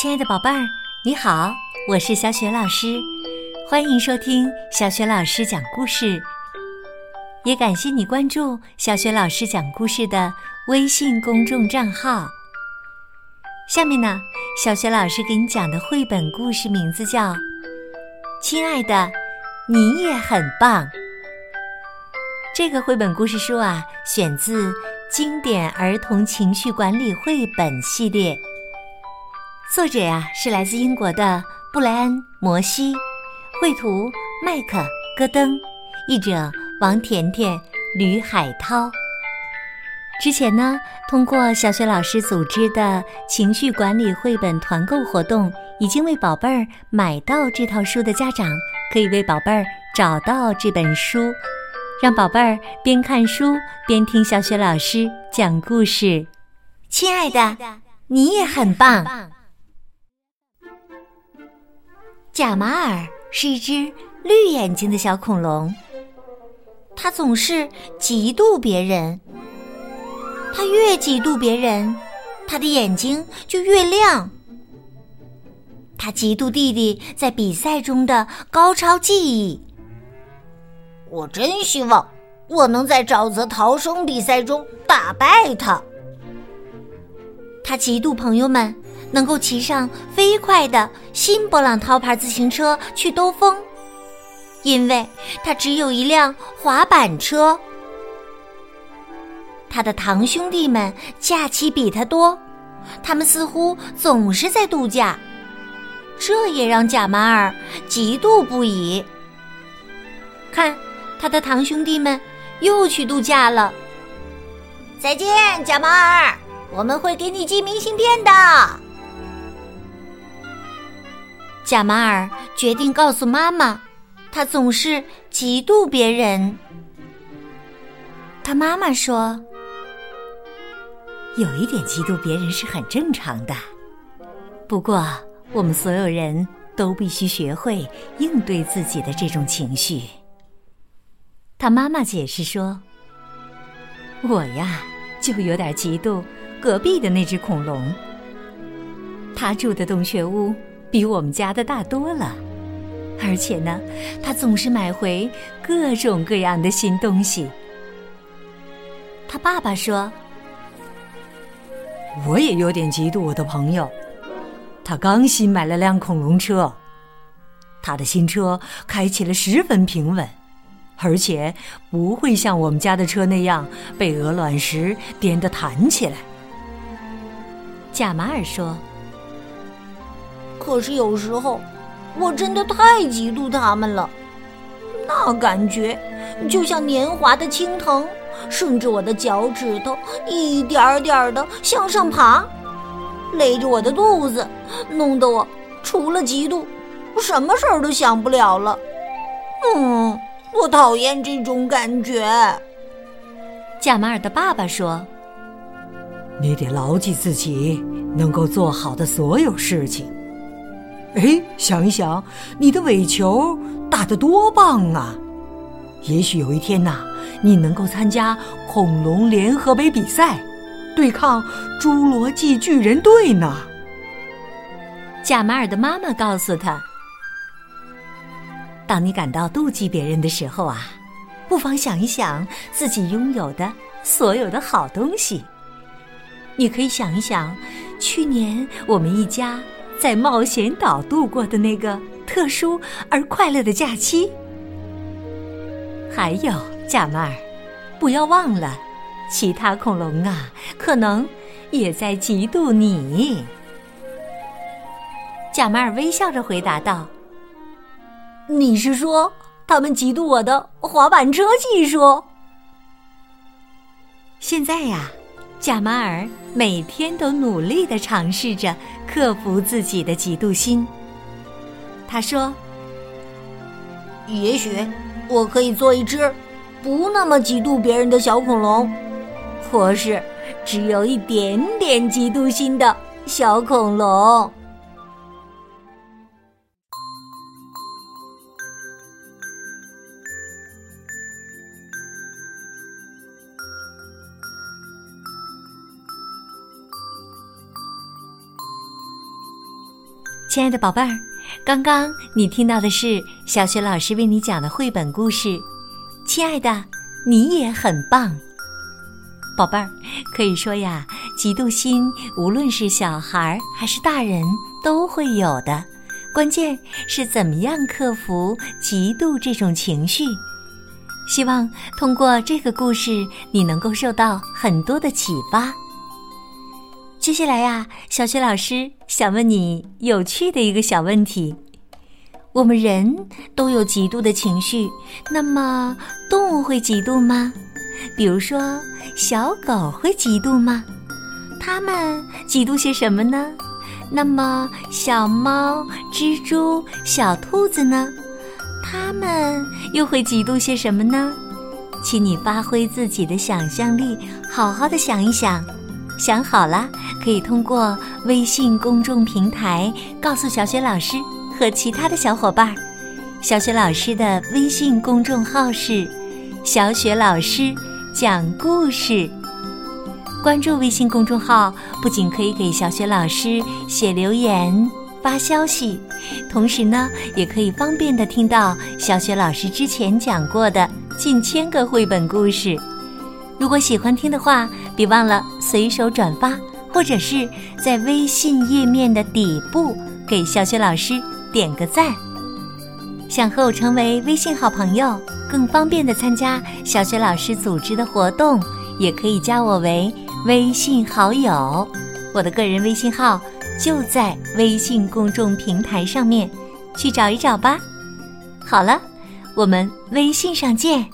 亲爱的宝贝儿，你好，我是小雪老师，欢迎收听小雪老师讲故事。也感谢你关注小雪老师讲故事的微信公众账号。下面呢，小雪老师给你讲的绘本故事名字叫《亲爱的，你也很棒》。这个绘本故事书啊，选自经典儿童情绪管理绘本系列。作者呀是来自英国的布莱恩·摩西，绘图麦克·戈登，译者王甜甜、吕海涛。之前呢，通过小学老师组织的情绪管理绘本团购活动，已经为宝贝儿买到这套书的家长，可以为宝贝儿找到这本书。让宝贝儿边看书边听小雪老师讲故事。亲爱的，你也很棒。贾马尔是一只绿眼睛的小恐龙，它总是嫉妒别人。它越嫉妒别人，它的眼睛就越亮。它嫉妒弟弟在比赛中的高超技艺。我真希望我能在沼泽逃生比赛中打败他。他嫉妒朋友们能够骑上飞快的新勃朗涛牌自行车去兜风，因为他只有一辆滑板车。他的堂兄弟们假期比他多，他们似乎总是在度假，这也让贾马尔嫉妒不已。看。他的堂兄弟们又去度假了。再见，贾马尔，我们会给你寄明信片的。贾马尔决定告诉妈妈，他总是嫉妒别人。他妈妈说：“有一点嫉妒别人是很正常的，不过我们所有人都必须学会应对自己的这种情绪。”他妈妈解释说：“我呀，就有点嫉妒隔壁的那只恐龙。他住的洞穴屋比我们家的大多了，而且呢，他总是买回各种各样的新东西。”他爸爸说：“我也有点嫉妒我的朋友，他刚新买了辆恐龙车，他的新车开起来十分平稳。”而且不会像我们家的车那样被鹅卵石颠得弹起来。贾马尔说：“可是有时候，我真的太嫉妒他们了，那感觉就像年华的青藤顺着我的脚趾头一点点的向上爬，勒着我的肚子，弄得我除了嫉妒，什么事儿都想不了了。”嗯。我讨厌这种感觉。贾马尔的爸爸说：“你得牢记自己能够做好的所有事情。哎，想一想，你的尾球打得多棒啊！也许有一天呐，你能够参加恐龙联合杯比赛，对抗侏罗纪巨人队呢。”贾马尔的妈妈告诉他。当你感到妒忌别人的时候啊，不妨想一想自己拥有的所有的好东西。你可以想一想，去年我们一家在冒险岛度过的那个特殊而快乐的假期。还有，贾马尔，不要忘了，其他恐龙啊，可能也在嫉妒你。贾马尔微笑着回答道。你是说他们嫉妒我的滑板车技术？现在呀，贾马尔每天都努力的尝试着克服自己的嫉妒心。他说：“也许我可以做一只不那么嫉妒别人的小恐龙，或是只有一点点嫉妒心的小恐龙。”亲爱的宝贝儿，刚刚你听到的是小雪老师为你讲的绘本故事。亲爱的，你也很棒，宝贝儿。可以说呀，嫉妒心无论是小孩还是大人都会有的，关键是怎么样克服嫉妒这种情绪。希望通过这个故事，你能够受到很多的启发。接下来呀，小雪老师想问你有趣的一个小问题：我们人都有嫉妒的情绪，那么动物会嫉妒吗？比如说，小狗会嫉妒吗？它们嫉妒些什么呢？那么，小猫、蜘蛛、小兔子呢？它们又会嫉妒些什么呢？请你发挥自己的想象力，好好的想一想。想好了，可以通过微信公众平台告诉小雪老师和其他的小伙伴。小雪老师的微信公众号是“小雪老师讲故事”。关注微信公众号，不仅可以给小雪老师写留言、发消息，同时呢，也可以方便的听到小雪老师之前讲过的近千个绘本故事。如果喜欢听的话，别忘了随手转发，或者是在微信页面的底部给小雪老师点个赞。想和我成为微信好朋友，更方便的参加小雪老师组织的活动，也可以加我为微信好友。我的个人微信号就在微信公众平台上面，去找一找吧。好了，我们微信上见。